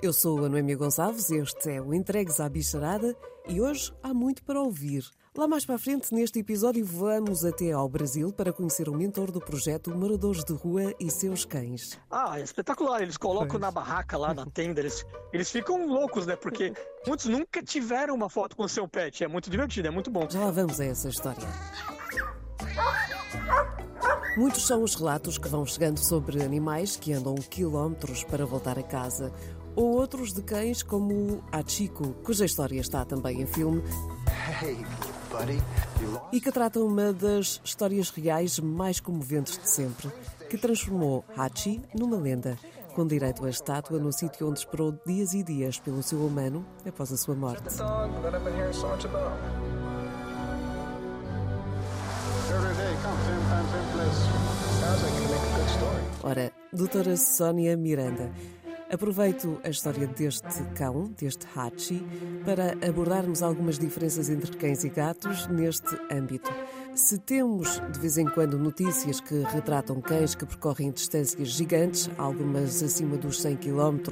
Eu sou a Noemia Gonçalves, este é o Entregues à Bicharada e hoje há muito para ouvir. Lá mais para a frente, neste episódio, vamos até ao Brasil para conhecer o mentor do projeto Moradores de Rua e seus cães. Ah, é espetacular. Eles colocam pois. na barraca lá, na tenda, eles, eles ficam loucos, né? Porque muitos nunca tiveram uma foto com o seu pet. É muito divertido, é muito bom. Já lá vamos a essa história. Muitos são os relatos que vão chegando sobre animais que andam quilómetros para voltar a casa, ou outros de cães como o Achiko, cuja história está também em filme. Hey, buddy. E que trata uma das histórias reais mais comoventes de sempre, que transformou Hachi numa lenda, com direito à estátua no sítio onde esperou dias e dias pelo seu humano após a sua morte. Ora, doutora Sónia Miranda, aproveito a história deste cão, deste Hachi, para abordarmos algumas diferenças entre cães e gatos neste âmbito. Se temos de vez em quando notícias que retratam cães que percorrem distâncias gigantes, algumas acima dos 100 km,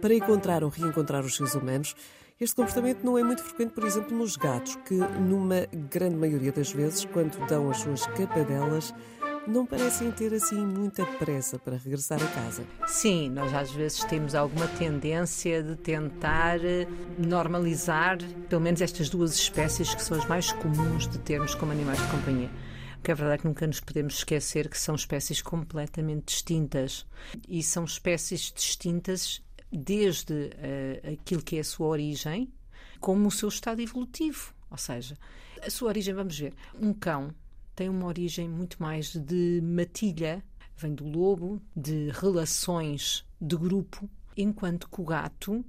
para encontrar ou reencontrar os seus humanos, este comportamento não é muito frequente, por exemplo, nos gatos, que, numa grande maioria das vezes, quando dão as suas capadelas, não parecem ter assim muita pressa para regressar a casa. Sim, nós às vezes temos alguma tendência de tentar eh, normalizar, pelo menos estas duas espécies que são as mais comuns de termos como animais de companhia. Porque é verdade que nunca nos podemos esquecer que são espécies completamente distintas. E são espécies distintas desde uh, aquilo que é a sua origem, como o seu estado evolutivo. Ou seja, a sua origem, vamos ver, um cão tem uma origem muito mais de matilha, vem do lobo, de relações de grupo, enquanto que o gato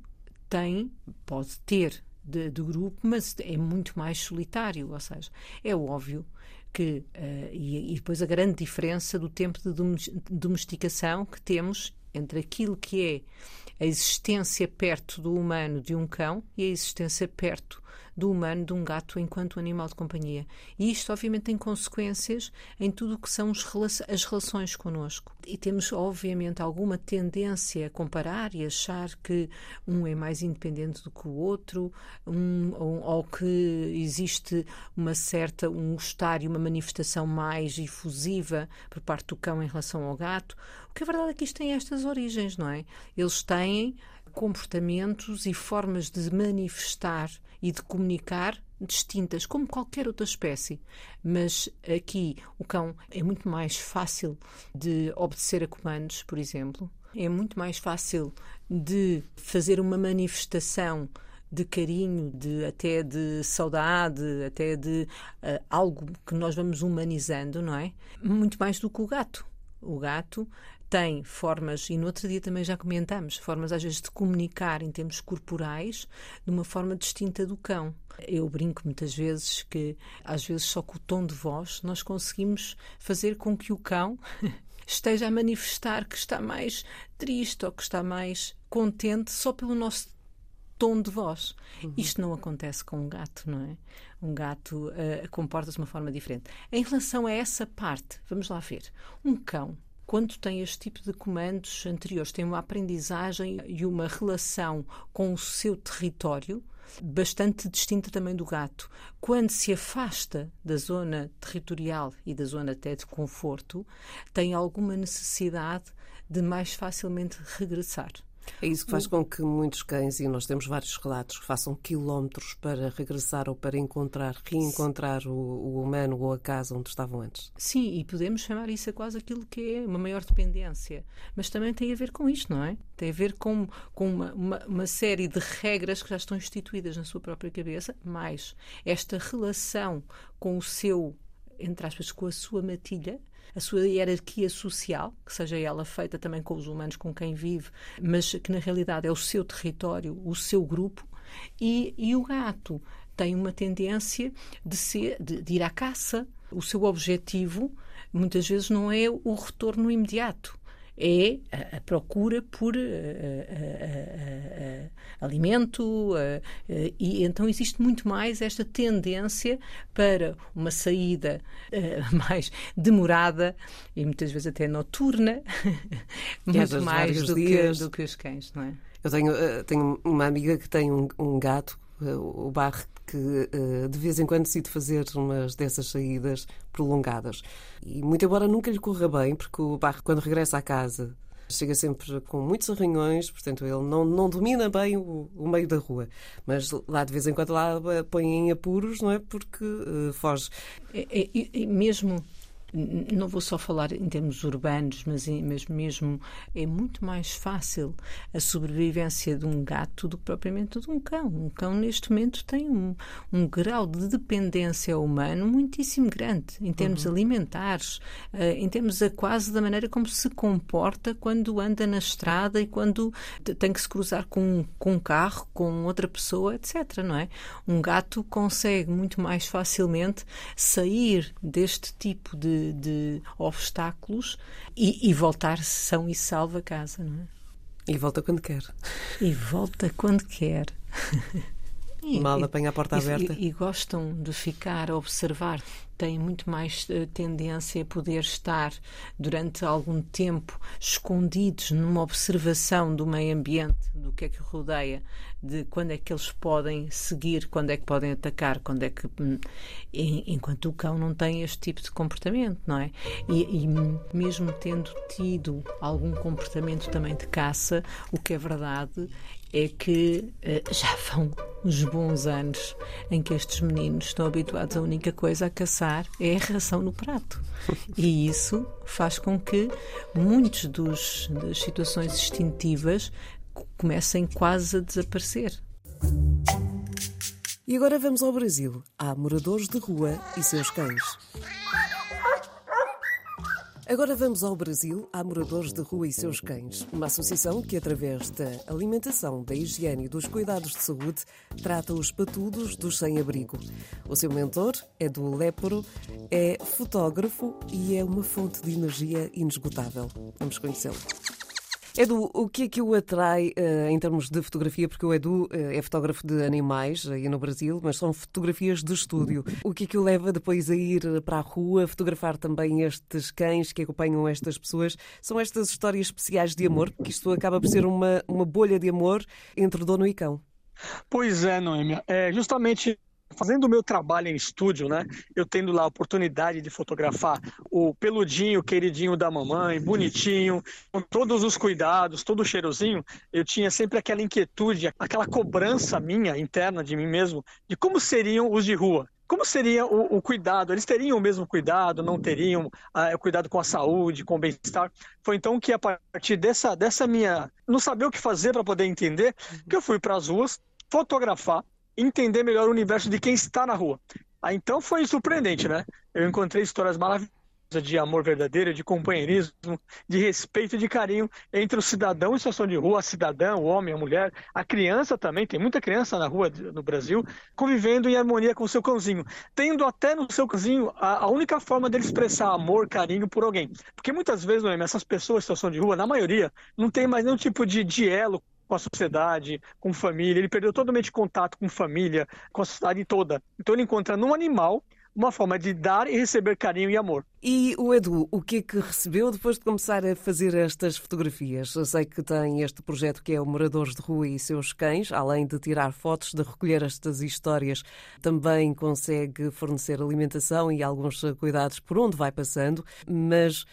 tem, pode ter de, de, grupo, mas é muito mais solitário. Ou seja, é óbvio que, uh, e, e, depois a grande diferença do tempo de domesticação que temos entre aquilo que é a existência perto do humano de um cão e a existência perto do humano de um gato enquanto animal de companhia. E isto, obviamente, tem consequências em tudo o que são as relações connosco. E temos, obviamente, alguma tendência a comparar e achar que um é mais independente do que o outro, um, ou, ou que existe uma certa, um gostar e uma manifestação mais efusiva por parte do cão em relação ao gato. O que é verdade é que isto tem estas origens, não é? Eles têm comportamentos e formas de manifestar e de comunicar distintas, como qualquer outra espécie. Mas aqui o cão é muito mais fácil de obedecer a comandos, por exemplo. É muito mais fácil de fazer uma manifestação de carinho, de até de saudade, até de uh, algo que nós vamos humanizando, não é? Muito mais do que o gato. O gato tem formas, e no outro dia também já comentamos, formas às vezes de comunicar em termos corporais de uma forma distinta do cão. Eu brinco muitas vezes que, às vezes, só com o tom de voz nós conseguimos fazer com que o cão esteja a manifestar que está mais triste ou que está mais contente só pelo nosso tom de voz. Uhum. Isto não acontece com um gato, não é? Um gato uh, comporta-se de uma forma diferente. Em relação a essa parte, vamos lá ver. Um cão quando tem este tipo de comandos anteriores, tem uma aprendizagem e uma relação com o seu território bastante distinta também do gato. Quando se afasta da zona territorial e da zona até de conforto, tem alguma necessidade de mais facilmente regressar. É isso que faz com que muitos cães, e nós temos vários relatos, façam quilómetros para regressar ou para encontrar, reencontrar o, o, humano ou a casa onde estavam antes. Sim, e podemos chamar isso a quase aquilo que é uma maior dependência. Mas também tem a ver com isto, não é? Tem a ver com, com uma, uma, uma série de regras que já estão instituídas na sua própria cabeça, mais esta relação com o seu entre aspas, com a sua matilha, a sua hierarquia social, que seja ela feita também com os humanos com quem vive, mas que na realidade é o seu território, o seu grupo, e, e o gato tem uma tendência de, ser, de, de ir à caça. O seu objetivo muitas vezes não é o retorno imediato é a, a procura por uh, uh, alimento e então existe muito mais esta tendência para uma saída mais demorada e muitas vezes até noturna, muito mais do que, do que os cães, não é? Eu tenho, tenho uma amiga que tem um, um gato, o Barre, que uh, de vez em quando decide fazer umas dessas saídas prolongadas. E muito embora nunca lhe corra bem, porque o Barre, quando regressa à casa, chega sempre com muitos arranhões, portanto ele não, não domina bem o, o, meio da rua. Mas lá de vez em quando lá põe em apuros, não é? Porque uh, foge. É, é, é, mesmo não vou só falar em termos urbanos, mas, mas mesmo é muito mais fácil a sobrevivência de um gato do que propriamente de um cão. Um cão, neste momento, tem um, um grau de dependência humano muitíssimo grande, em termos uhum. alimentares, uh, em termos a quase da maneira como se comporta quando anda na estrada e quando tem que se cruzar com, com um carro, com outra pessoa, etc. Não é? Um gato consegue muito mais facilmente sair deste tipo de de, obstáculos e, e voltar são e salvo a casa, não é? E volta quando quer. E volta quando quer. Mal apanha a porta e, aberta. E, e, gostam de ficar a observar. Têm muito mais uh, tendência a poder estar durante algum tempo escondidos numa observação do meio ambiente, do que é que rodeia, de quando é que eles podem seguir, quando é que podem atacar, quando é que. Hum, enquanto o cão não tem este tipo de comportamento, não é? E, e mesmo tendo tido algum comportamento também de caça, o que é verdade é que uh, já vão uns bons anos em que estes meninos estão habituados a única coisa a caçar é a ração no prato. E isso faz com que muitos dos, das situações instintivas comecem quase a desaparecer. E agora vamos ao Brasil. Há moradores de rua e seus cães. Agora vamos ao Brasil, há moradores de rua e seus cães. Uma associação que, através da alimentação, da higiene e dos cuidados de saúde, trata os patudos dos sem-abrigo. O seu mentor é do Léporo, é fotógrafo e é uma fonte de energia inesgotável. Vamos conhecê-lo. Edu, o que é que o atrai uh, em termos de fotografia? Porque o Edu uh, é fotógrafo de animais aí no Brasil, mas são fotografias de estúdio. O que é que o leva depois a ir para a rua, fotografar também estes cães que acompanham estas pessoas? São estas histórias especiais de amor, porque isto acaba por ser uma, uma bolha de amor entre dono e cão. Pois é, Noêmia. É justamente fazendo o meu trabalho em estúdio, né? Eu tendo lá a oportunidade de fotografar o peludinho, queridinho da mamãe, bonitinho, com todos os cuidados, todo cheirosinho, eu tinha sempre aquela inquietude, aquela cobrança minha interna de mim mesmo, de como seriam os de rua. Como seria o, o cuidado? Eles teriam o mesmo cuidado? Não teriam ah, cuidado com a saúde, com o bem-estar? Foi então que a partir dessa, dessa minha não saber o que fazer para poder entender, que eu fui para as ruas fotografar entender melhor o universo de quem está na rua. Ah, então foi surpreendente, né? Eu encontrei histórias maravilhosas de amor verdadeiro, de companheirismo, de respeito e de carinho entre o cidadão em situação de rua, a cidadã, o homem, a mulher, a criança também, tem muita criança na rua no Brasil, convivendo em harmonia com o seu cãozinho, tendo até no seu cãozinho a, a única forma dele expressar amor, carinho por alguém. Porque muitas vezes, Noemi, essas pessoas em situação de rua, na maioria, não tem mais nenhum tipo de, de elo com a sociedade, com família. Ele perdeu totalmente contato com família, com a sociedade toda. Então ele encontra num animal uma forma de dar e receber carinho e amor. E o Edu, o que é que recebeu depois de começar a fazer estas fotografias? Eu sei que tem este projeto que é o Moradores de Rua e seus cães, além de tirar fotos, de recolher estas histórias, também consegue fornecer alimentação e alguns cuidados por onde vai passando, mas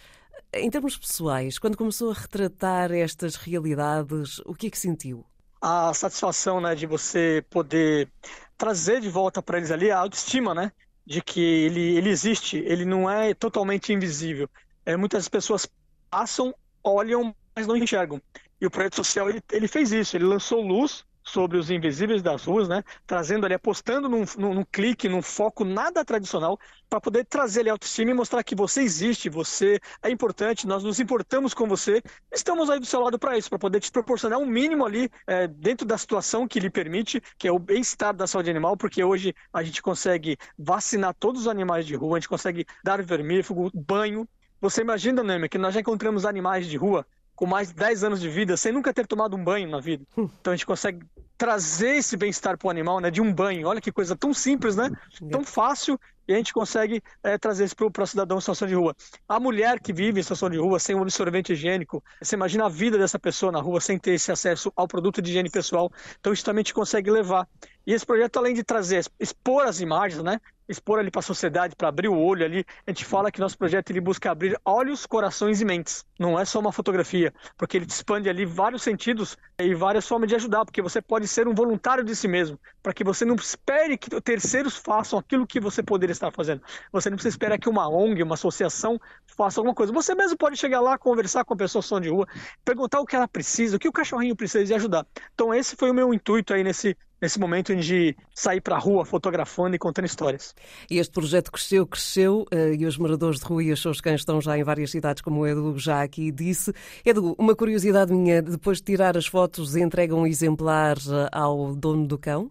em termos pessoais, quando começou a retratar estas realidades, o que é que sentiu? A satisfação né, de você poder trazer de volta para eles ali a autoestima, né? De que ele, ele existe, ele não é totalmente invisível. É, muitas pessoas passam, olham, mas não enxergam. E o projeto social ele, ele fez isso, ele lançou luz sobre os invisíveis das ruas, né? Trazendo ali, apostando num, num, num clique, num foco nada tradicional, para poder trazer ali autoestima e mostrar que você existe, você é importante, nós nos importamos com você. Estamos aí do seu lado para isso, para poder te proporcionar um mínimo ali é, dentro da situação que lhe permite, que é o bem-estar da saúde animal, porque hoje a gente consegue vacinar todos os animais de rua, a gente consegue dar vermífugo, banho. Você imagina, Neme, que nós já encontramos animais de rua com mais de 10 anos de vida sem nunca ter tomado um banho na vida. Hum. Então a gente consegue trazer esse bem-estar para o animal, né? De um banho. Olha que coisa tão simples, né? Tão fácil e a gente consegue é, trazer isso para o cidadão em situação de rua. A mulher que vive em situação de rua sem um absorvente higiênico, você imagina a vida dessa pessoa na rua sem ter esse acesso ao produto de higiene pessoal. Então, isso também a gente consegue levar. E esse projeto, além de trazer, expor as imagens, né? Expor ali para a sociedade, para abrir o olho ali. A gente fala que nosso projeto ele busca abrir olhos, corações e mentes. Não é só uma fotografia, porque ele expande ali vários sentidos e várias formas de ajudar, porque você pode ser um voluntário de si mesmo, para que você não espere que terceiros façam aquilo que você poderia estar fazendo. Você não precisa esperar que uma ONG, uma associação faça alguma coisa. Você mesmo pode chegar lá, conversar com a pessoa de rua, perguntar o que ela precisa, o que o cachorrinho precisa e ajudar. Então esse foi o meu intuito aí nesse nesse momento de sair para a rua fotografando e contando histórias. E este projeto cresceu, cresceu, eh, e os moradores de rua e os seus cães estão já em várias cidades, como o Edu já aqui disse. Edu, uma curiosidade minha, depois de tirar as fotos, entregam um exemplar eh, ao dono do cão?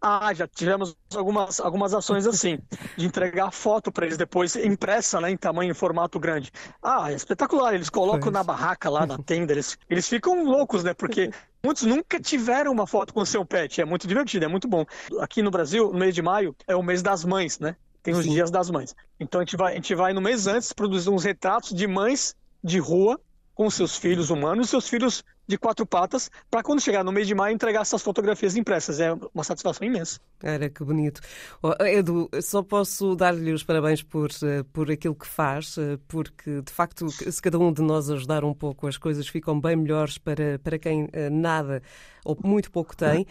Ah, já tivemos algumas, algumas ações assim, de entregar foto para eles depois impressa, né, em tamanho, em formato grande. Ah, é espetacular, eles colocam na barraca lá, na tenda, eles, eles ficam loucos, né, porque muitos nunca tiveram uma foto com o seu pet, é muito divertido, é muito bom. Aqui no Brasil, no mês de maio, é o mês das mães, né, tem os Sim. dias das mães. Então a gente, vai, a gente vai no mês antes produzir uns retratos de mães de rua com seus filhos humanos e seus filhos de quatro patas, para quando chegar no mês de maio entregar essas fotografias impressas. É uma satisfação imensa. Era que bonito. Oh, Edu, só posso dar-lhe os parabéns por, eh, por aquilo que faz, eh, porque de facto, se cada um de nós ajudar um pouco, as coisas ficam bem melhores para, para quem eh, nada ou muito pouco tem.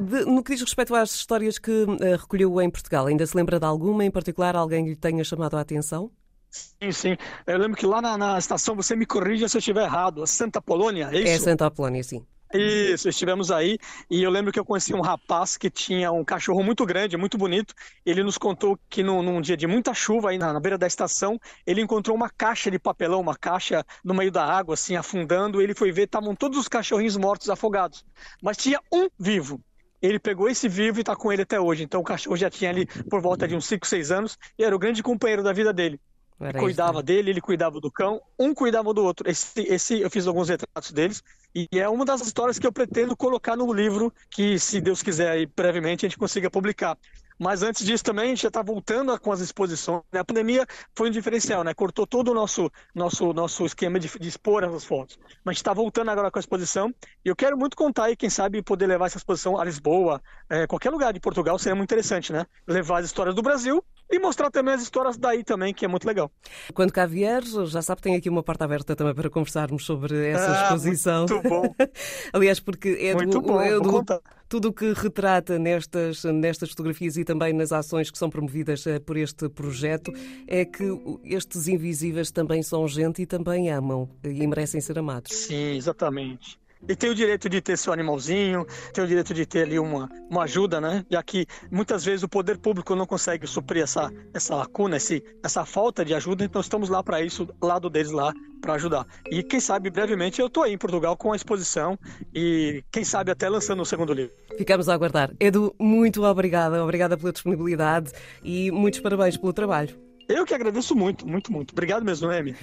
De, no que diz respeito às histórias que recolheu em Portugal, ainda se lembra de alguma, em particular, alguém lhe tenha chamado a atenção? Sim, sim. Eu lembro que lá na, na estação, você me corrija se eu estiver errado, a Santa Polônia, é isso? É Santa Polônia, sim. Isso, estivemos aí e eu lembro que eu conheci um rapaz que tinha um cachorro muito grande, muito bonito. Ele nos contou que num, num dia de muita chuva aí na, na, beira da estação, ele encontrou uma caixa de papelão, uma caixa no meio da água, assim, afundando. Ele foi ver, estavam todos os cachorrinhos mortos, afogados. Mas tinha um vivo. Ele pegou esse vivo e está com ele até hoje. Então o cachorro já tinha ali por volta de uns 5, 6 anos e era o grande companheiro da vida dele. Era cuidava isso, né? dele, ele cuidava do cão, um cuidava do outro. Esse, esse eu fiz alguns retratos deles e é uma das histórias que eu pretendo colocar no livro que, se Deus quiser, aí, brevemente a gente consiga publicar. Mas antes disso também a gente já está voltando com as exposições. Né? A pandemia foi um diferencial, né? Cortou todo o nosso, nosso, nosso esquema de, de expor essas fotos. Mas a gente está voltando agora com a exposição. E eu quero muito contar aí, quem sabe, poder levar essa exposição a Lisboa, é, qualquer lugar de Portugal seria muito interessante, né? Levar as histórias do Brasil e mostrar também as histórias daí também, que é muito legal. Quando cá vier, já sabe, tem aqui uma porta aberta também para conversarmos sobre essa ah, exposição. Muito bom. Aliás, porque é muito do, bom, é do, tudo o que retrata nestas, nestas fotografias e também nas ações que são promovidas eh, por este projeto é que estes invisíveis também são gente e também amam e merecem ser amados. Sim, exatamente. E tem o direito de ter seu animalzinho, tem o direito de ter ali uma, uma ajuda, né? Já que muitas vezes o poder público não consegue suprir essa, essa lacuna, esse, essa falta de ajuda, então estamos lá para isso, lado deles lá, para ajudar. E quem sabe, brevemente, eu estou aí em Portugal com a exposição e quem sabe até lançando o segundo livro. Ficamos a aguardar. Edu, muito obrigada. Obrigada pela disponibilidade e muitos parabéns pelo trabalho. Eu que agradeço muito, muito, muito. Obrigado mesmo, Noemi.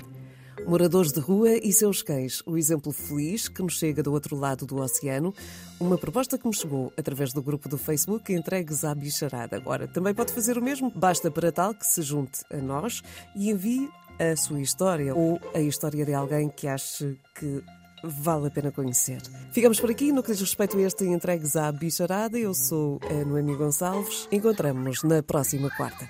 Moradores de rua e seus cães, o exemplo feliz que nos chega do outro lado do oceano, uma proposta que me chegou através do grupo do Facebook Entregues à Bicharada. Agora, também pode fazer o mesmo, basta para tal que se junte a nós e envie a sua história ou a história de alguém que ache que vale a pena conhecer. Ficamos por aqui no que diz respeito a este Entregues à Bicharada. Eu sou a Noemi Gonçalves. Encontramos-nos na próxima quarta.